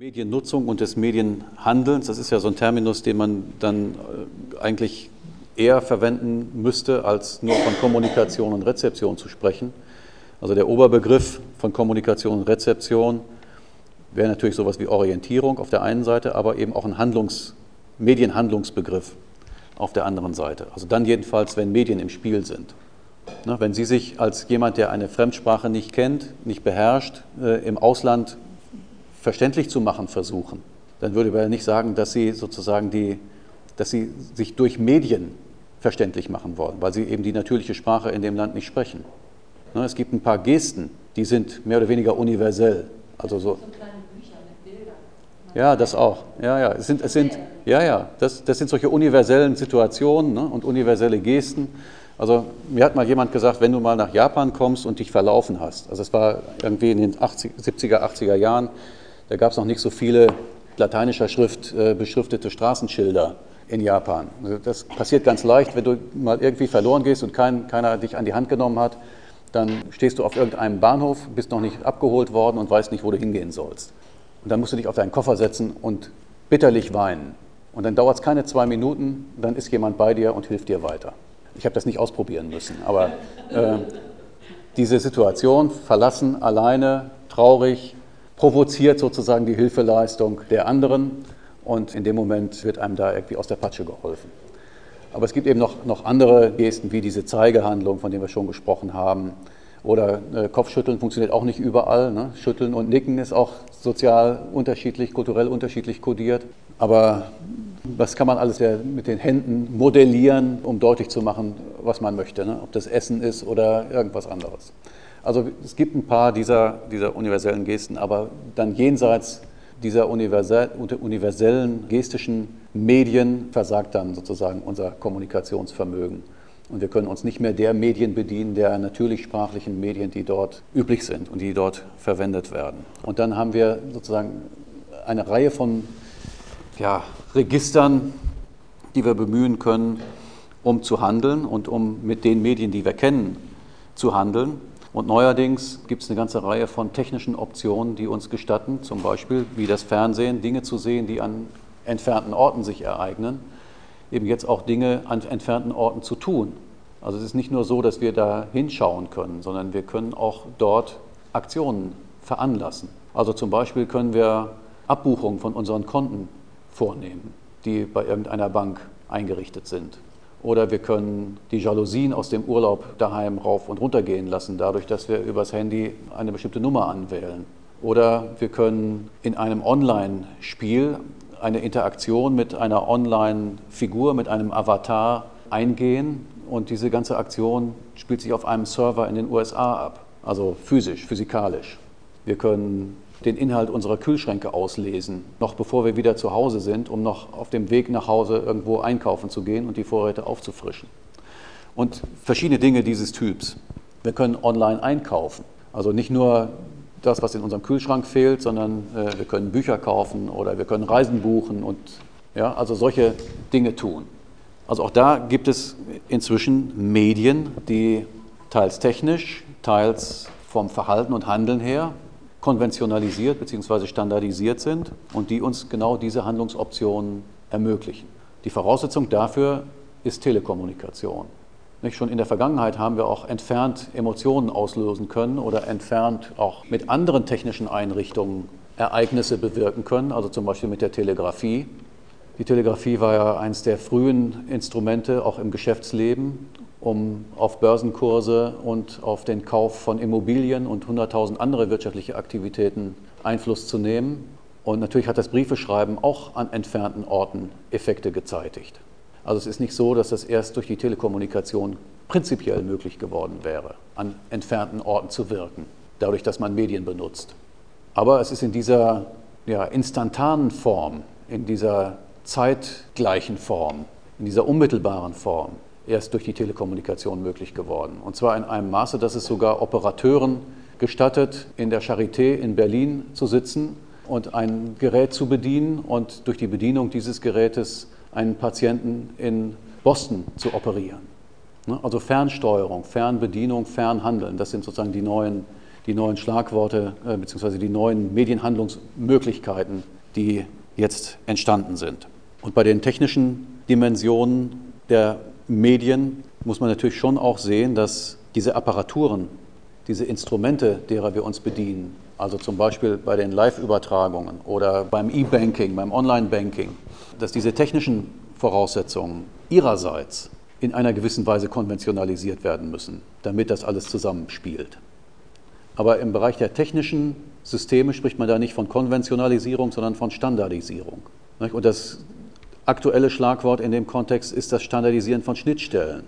Mediennutzung und des Medienhandelns, das ist ja so ein Terminus, den man dann äh, eigentlich eher verwenden müsste, als nur von Kommunikation und Rezeption zu sprechen. Also der Oberbegriff von Kommunikation und Rezeption wäre natürlich sowas wie Orientierung auf der einen Seite, aber eben auch ein Handlungs-, Medienhandlungsbegriff auf der anderen Seite. Also dann jedenfalls, wenn Medien im Spiel sind. Wenn Sie sich als jemand, der eine Fremdsprache nicht kennt, nicht beherrscht, äh, im Ausland verständlich zu machen versuchen, dann würde man nicht sagen, dass Sie sozusagen die, dass Sie sich durch Medien verständlich machen wollen, weil Sie eben die natürliche Sprache in dem Land nicht sprechen. Es gibt ein paar Gesten, die sind mehr oder weniger universell. Also so. Ja, das auch. Ja, ja. Es sind, es sind, ja, ja. Das, das sind solche universellen Situationen ne, und universelle Gesten. Also mir hat mal jemand gesagt, wenn du mal nach Japan kommst und dich verlaufen hast, also es war irgendwie in den 80, 70er, 80er Jahren, da gab es noch nicht so viele lateinischer Schrift äh, beschriftete Straßenschilder in Japan. Also das passiert ganz leicht, wenn du mal irgendwie verloren gehst und kein, keiner dich an die Hand genommen hat, dann stehst du auf irgendeinem Bahnhof, bist noch nicht abgeholt worden und weißt nicht, wo du hingehen sollst. Und dann musst du dich auf deinen Koffer setzen und bitterlich weinen. Und dann dauert es keine zwei Minuten, dann ist jemand bei dir und hilft dir weiter. Ich habe das nicht ausprobieren müssen, aber äh, diese Situation, verlassen, alleine, traurig, provoziert sozusagen die Hilfeleistung der anderen und in dem Moment wird einem da irgendwie aus der Patsche geholfen. Aber es gibt eben noch, noch andere Gesten, wie diese Zeigehandlung, von der wir schon gesprochen haben. Oder äh, Kopfschütteln funktioniert auch nicht überall. Ne? Schütteln und Nicken ist auch sozial unterschiedlich, kulturell unterschiedlich kodiert. Aber was kann man alles mit den Händen modellieren, um deutlich zu machen, was man möchte, ne? ob das Essen ist oder irgendwas anderes. Also es gibt ein paar dieser, dieser universellen Gesten, aber dann jenseits dieser universellen gestischen Medien versagt dann sozusagen unser Kommunikationsvermögen. Und wir können uns nicht mehr der Medien bedienen, der natürlich sprachlichen Medien, die dort üblich sind und die dort verwendet werden. Und dann haben wir sozusagen eine Reihe von ja, Registern, die wir bemühen können, um zu handeln und um mit den Medien, die wir kennen, zu handeln. Und neuerdings gibt es eine ganze Reihe von technischen Optionen, die uns gestatten, zum Beispiel wie das Fernsehen, Dinge zu sehen, die an entfernten Orten sich ereignen, eben jetzt auch Dinge an entfernten Orten zu tun. Also es ist nicht nur so, dass wir da hinschauen können, sondern wir können auch dort Aktionen veranlassen. Also zum Beispiel können wir Abbuchungen von unseren Konten vornehmen, die bei irgendeiner Bank eingerichtet sind. Oder wir können die Jalousien aus dem Urlaub daheim rauf und runter gehen lassen, dadurch, dass wir übers Handy eine bestimmte Nummer anwählen. Oder wir können in einem Online-Spiel eine Interaktion mit einer Online-Figur, mit einem Avatar eingehen und diese ganze Aktion spielt sich auf einem Server in den USA ab, also physisch, physikalisch. Wir können den Inhalt unserer Kühlschränke auslesen, noch bevor wir wieder zu Hause sind, um noch auf dem Weg nach Hause irgendwo einkaufen zu gehen und die Vorräte aufzufrischen. Und verschiedene Dinge dieses Typs. Wir können online einkaufen. Also nicht nur das, was in unserem Kühlschrank fehlt, sondern äh, wir können Bücher kaufen oder wir können Reisen buchen und ja, also solche Dinge tun. Also auch da gibt es inzwischen Medien, die teils technisch, teils vom Verhalten und Handeln her konventionalisiert bzw. standardisiert sind und die uns genau diese Handlungsoptionen ermöglichen. Die Voraussetzung dafür ist Telekommunikation. Nicht? Schon in der Vergangenheit haben wir auch entfernt Emotionen auslösen können oder entfernt auch mit anderen technischen Einrichtungen Ereignisse bewirken können, also zum Beispiel mit der Telegrafie. Die Telegrafie war ja eines der frühen Instrumente auch im Geschäftsleben um auf Börsenkurse und auf den Kauf von Immobilien und 100.000 andere wirtschaftliche Aktivitäten Einfluss zu nehmen. Und natürlich hat das Briefeschreiben auch an entfernten Orten Effekte gezeitigt. Also es ist nicht so, dass das erst durch die Telekommunikation prinzipiell möglich geworden wäre, an entfernten Orten zu wirken, dadurch, dass man Medien benutzt. Aber es ist in dieser ja, instantanen Form, in dieser zeitgleichen Form, in dieser unmittelbaren Form erst durch die Telekommunikation möglich geworden. Und zwar in einem Maße, dass es sogar Operateuren gestattet, in der Charité in Berlin zu sitzen und ein Gerät zu bedienen und durch die Bedienung dieses Gerätes einen Patienten in Boston zu operieren. Ne? Also Fernsteuerung, Fernbedienung, Fernhandeln, das sind sozusagen die neuen die neuen Schlagworte äh, bzw. die neuen Medienhandlungsmöglichkeiten, die jetzt entstanden sind. Und bei den technischen Dimensionen der Medien muss man natürlich schon auch sehen, dass diese Apparaturen, diese Instrumente, derer wir uns bedienen, also zum Beispiel bei den Live-Übertragungen oder beim E-Banking, beim Online-Banking, dass diese technischen Voraussetzungen ihrerseits in einer gewissen Weise konventionalisiert werden müssen, damit das alles zusammenspielt. Aber im Bereich der technischen Systeme spricht man da nicht von Konventionalisierung, sondern von Standardisierung. Und das aktuelle Schlagwort in dem Kontext ist das Standardisieren von Schnittstellen.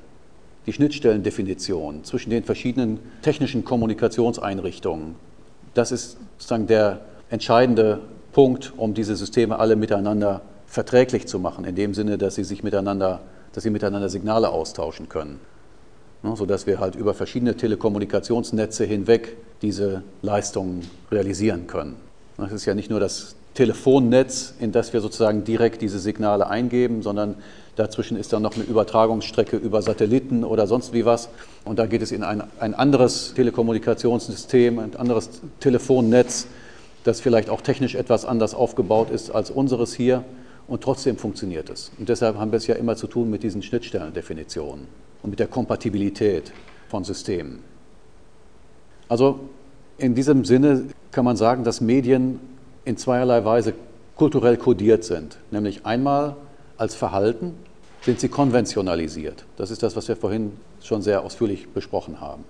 Die Schnittstellendefinition zwischen den verschiedenen technischen Kommunikationseinrichtungen. Das ist sozusagen der entscheidende Punkt, um diese Systeme alle miteinander verträglich zu machen, in dem Sinne, dass sie sich miteinander, dass sie miteinander Signale austauschen können. Ne, sodass wir halt über verschiedene Telekommunikationsnetze hinweg diese Leistungen realisieren können. Das ist ja nicht nur das Telefonnetz, in das wir sozusagen direkt diese Signale eingeben, sondern dazwischen ist dann noch eine Übertragungsstrecke über Satelliten oder sonst wie was. Und da geht es in ein, ein anderes Telekommunikationssystem, ein anderes Telefonnetz, das vielleicht auch technisch etwas anders aufgebaut ist als unseres hier. Und trotzdem funktioniert es. Und deshalb haben wir es ja immer zu tun mit diesen Schnittstellendefinitionen und mit der Kompatibilität von Systemen. Also in diesem Sinne kann man sagen, dass Medien in zweierlei Weise kulturell kodiert sind. Nämlich einmal als Verhalten sind sie konventionalisiert. Das ist das, was wir vorhin schon sehr ausführlich besprochen haben.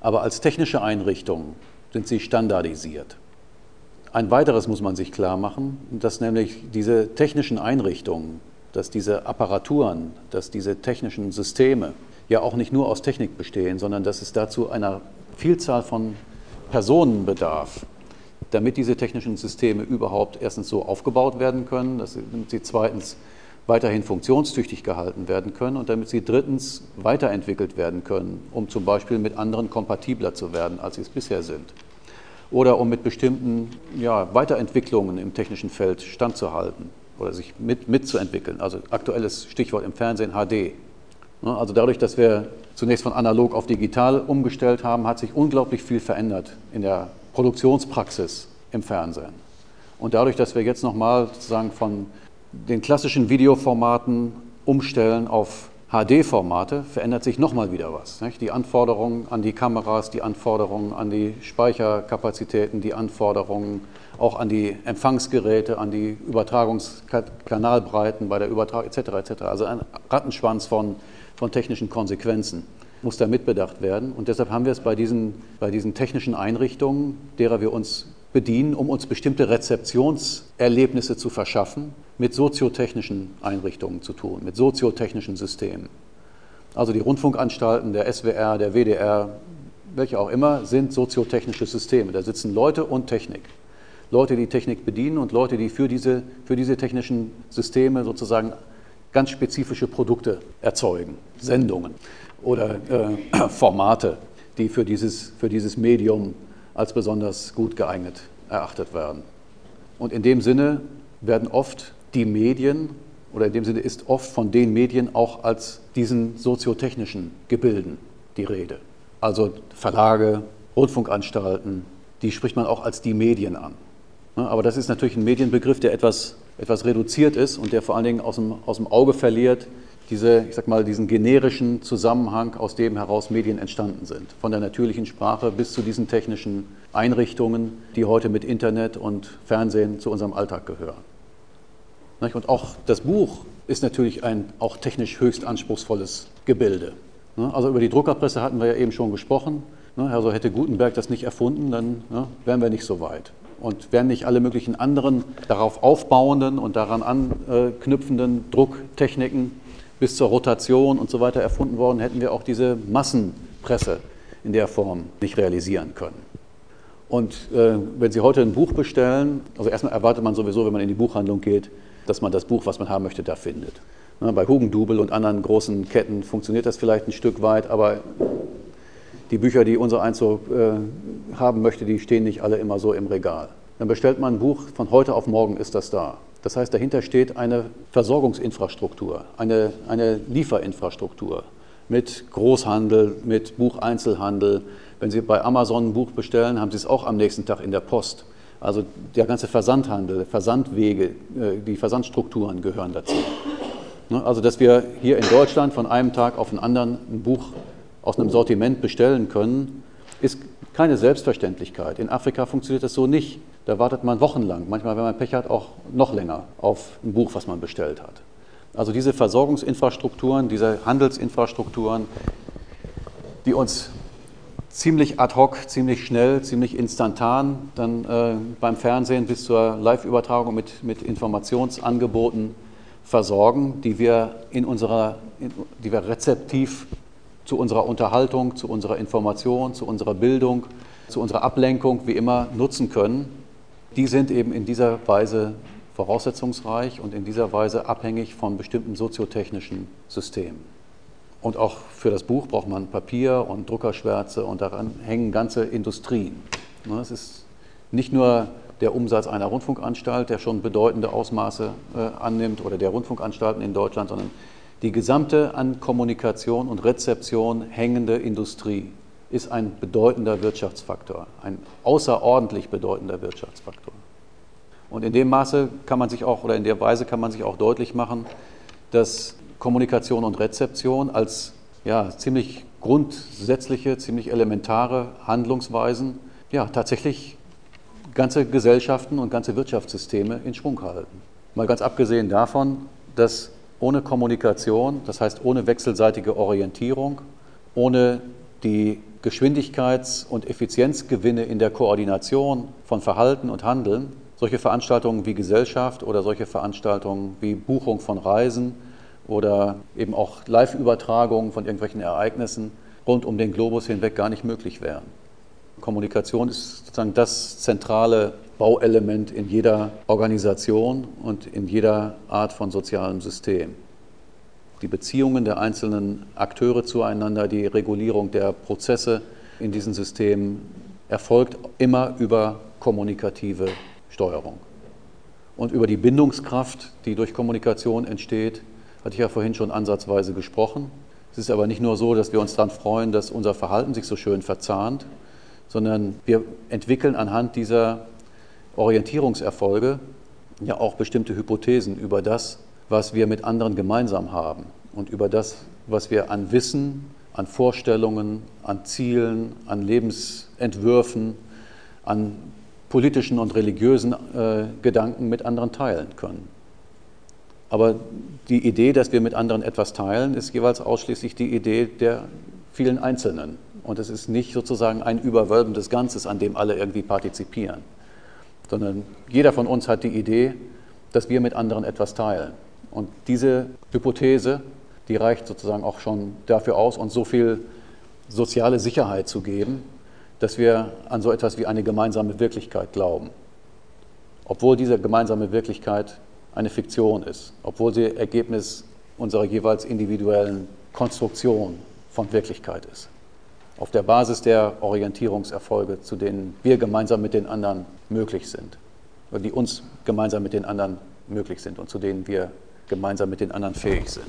Aber als technische Einrichtungen sind sie standardisiert. Ein weiteres muss man sich klar machen, dass nämlich diese technischen Einrichtungen, dass diese Apparaturen, dass diese technischen Systeme ja auch nicht nur aus Technik bestehen, sondern dass es dazu einer Vielzahl von Personen bedarf, damit diese technischen Systeme überhaupt erstens so aufgebaut werden können, dass sie zweitens weiterhin funktionstüchtig gehalten werden können und damit sie drittens weiterentwickelt werden können, um zum Beispiel mit anderen kompatibler zu werden, als sie es bisher sind. Oder um mit bestimmten ja, Weiterentwicklungen im technischen Feld standzuhalten oder sich mit, mitzuentwickeln. Also aktuelles Stichwort im Fernsehen HD. Ne, also dadurch, dass wir zunächst von analog auf digital umgestellt haben, hat sich unglaublich viel verändert in der Produktionspraxis im Fernsehen. Und dadurch, dass wir jetzt nochmal sozusagen von den klassischen Videoformaten umstellen auf HD-Formate, verändert sich nochmal wieder was. Nicht? Die Anforderungen an die Kameras, die Anforderungen an die Speicherkapazitäten, die Anforderungen auch an die Empfangsgeräte, an die Übertragungskanalbreiten bei der Übertragung etc. etc. Also ein Rattenschwanz von, von technischen Konsequenzen muss da mitbedacht werden. Und deshalb haben wir es bei diesen, bei diesen technischen Einrichtungen, derer wir uns bedienen, um uns bestimmte Rezeptionserlebnisse zu verschaffen, mit soziotechnischen Einrichtungen zu tun, mit soziotechnischen Systemen. Also die Rundfunkanstalten, der SWR, der WDR, welche auch immer, sind soziotechnische Systeme. Da sitzen Leute und Technik. Leute, die Technik bedienen und Leute, die für diese, für diese technischen Systeme sozusagen ganz spezifische Produkte erzeugen, Sendungen oder äh, Formate, die für dieses, für dieses Medium als besonders gut geeignet erachtet werden. Und in dem Sinne werden oft die Medien oder in dem Sinne ist oft von den Medien auch als diesen soziotechnischen Gebilden die Rede. Also Verlage, Rundfunkanstalten, die spricht man auch als die Medien an. Ne, aber das ist natürlich ein Medienbegriff, der etwas, etwas reduziert ist und der vor allen Dingen aus dem, aus dem Auge verliert, diese, ich sag mal, diesen generischen Zusammenhang, aus dem heraus Medien entstanden sind. Von der natürlichen Sprache bis zu diesen technischen Einrichtungen, die heute mit Internet und Fernsehen zu unserem Alltag gehören. Und auch das Buch ist natürlich ein auch technisch höchst anspruchsvolles Gebilde. Ne, also über die Druckerpresse hatten wir ja eben schon gesprochen. Ne, also hätte Gutenberg das nicht erfunden, dann ne, wären wir nicht so weit. Und wären nicht alle möglichen anderen darauf aufbauenden und daran anknüpfenden Drucktechniken bis zur Rotation und so weiter erfunden worden, hätten wir auch diese Massenpresse in der Form nicht realisieren können. Und äh, wenn Sie heute ein Buch bestellen, also erstmal erwartet man sowieso, wenn man in die Buchhandlung geht, dass man das Buch, was man haben möchte, da findet. Na, bei Hugendubel und anderen großen Ketten funktioniert das vielleicht ein Stück weit, aber die Bücher, die unser Einzug äh, haben möchte, die stehen nicht alle immer so im Regal. Dann bestellt man ein Buch, von heute auf morgen ist das da. Das heißt, dahinter steht eine Versorgungsinfrastruktur, eine, eine Lieferinfrastruktur mit Großhandel, mit Bucheinzelhandel, Wenn Sie bei Amazon ein Buch bestellen, haben Sie es auch am nächsten Tag in der Post. Also der ganze Versandhandel, Versandwege, äh, die Versandstrukturen gehören dazu. Ne, also dass wir hier in Deutschland von einem Tag auf den anderen ein Buch aus einem Sortiment bestellen können, ist keine Selbstverständlichkeit. In Afrika funktioniert das so nicht. Da wartet man wochenlang, manchmal, wenn man Pech hat, auch noch länger auf ein Buch, was man bestellt hat. Also diese Versorgungsinfrastrukturen, diese Handelsinfrastrukturen, die uns ziemlich ad hoc, ziemlich schnell, ziemlich instantan dann äh, beim Fernsehen bis zur Live-Übertragung mit, mit Informationsangeboten versorgen, die wir in unserer, in, die wir rezeptiv zu unserer Unterhaltung, zu unserer Information, zu unserer Bildung, zu unserer Ablenkung wie immer nutzen können, die sind eben in dieser Weise voraussetzungsreich und in dieser Weise abhängig von bestimmten soziotechnischen Systemen. Und auch für das Buch braucht man Papier und Druckerschwärze und daran hängen ganze Industrien. Ne, es ist nicht nur der Umsatz einer Rundfunkanstalt, der schon bedeutende Ausmaße äh, annimmt, oder der Rundfunkanstalten in Deutschland, sondern die gesamte an Kommunikation und Rezeption hängende Industrie ist ein bedeutender Wirtschaftsfaktor, ein außerordentlich bedeutender Wirtschaftsfaktor. Und in dem Maße kann man sich auch, oder in der Weise kann man sich auch deutlich machen, dass Kommunikation und Rezeption als ja, ziemlich grundsätzliche, ziemlich elementare Handlungsweisen ja, tatsächlich ganze Gesellschaften und ganze Wirtschaftssysteme in Schwung halten. Mal ganz abgesehen davon, dass ohne Kommunikation, das heißt ohne wechselseitige Orientierung, ohne die Geschwindigkeits- und Effizienzgewinne in der Koordination von Verhalten und Handeln, solche Veranstaltungen wie Gesellschaft oder solche Veranstaltungen wie Buchung von Reisen oder eben auch Live-Übertragungen von irgendwelchen Ereignissen rund um den Globus hinweg gar nicht möglich wären. Kommunikation ist sozusagen das zentrale Bauelement in jeder Organisation und in jeder Art von sozialem System. Die Beziehungen der einzelnen Akteure zueinander, die Regulierung der Prozesse in diesen Systemen erfolgt immer über kommunikative Steuerung. Und über die Bindungskraft, die durch Kommunikation entsteht, hatte ich ja vorhin schon ansatzweise gesprochen. Es ist aber nicht nur so, dass wir uns daran freuen, dass unser Verhalten sich so schön verzahnt, sondern wir entwickeln anhand dieser Orientierungserfolge ja auch bestimmte Hypothesen über das, was wir mit anderen gemeinsam haben und über das, was wir an Wissen, an Vorstellungen, an Zielen, an Lebensentwürfen, an politischen und religiösen äh, Gedanken mit anderen teilen können. Aber die Idee, dass wir mit anderen etwas teilen, ist jeweils ausschließlich die Idee der vielen Einzelnen. Und es ist nicht sozusagen ein überwölbendes Ganzes, an dem alle irgendwie partizipieren, sondern jeder von uns hat die Idee, dass wir mit anderen etwas teilen. Und diese Hypothese, die reicht sozusagen auch schon dafür aus, uns so viel soziale Sicherheit zu geben, dass wir an so etwas wie eine gemeinsame Wirklichkeit glauben. Obwohl diese gemeinsame Wirklichkeit eine Fiktion ist, obwohl sie Ergebnis unserer jeweils individuellen Konstruktion von Wirklichkeit ist. Auf der Basis der Orientierungserfolge, zu denen wir gemeinsam mit den anderen möglich sind, die uns gemeinsam mit den anderen möglich sind und zu denen wir gemeinsam mit den anderen fähig sind.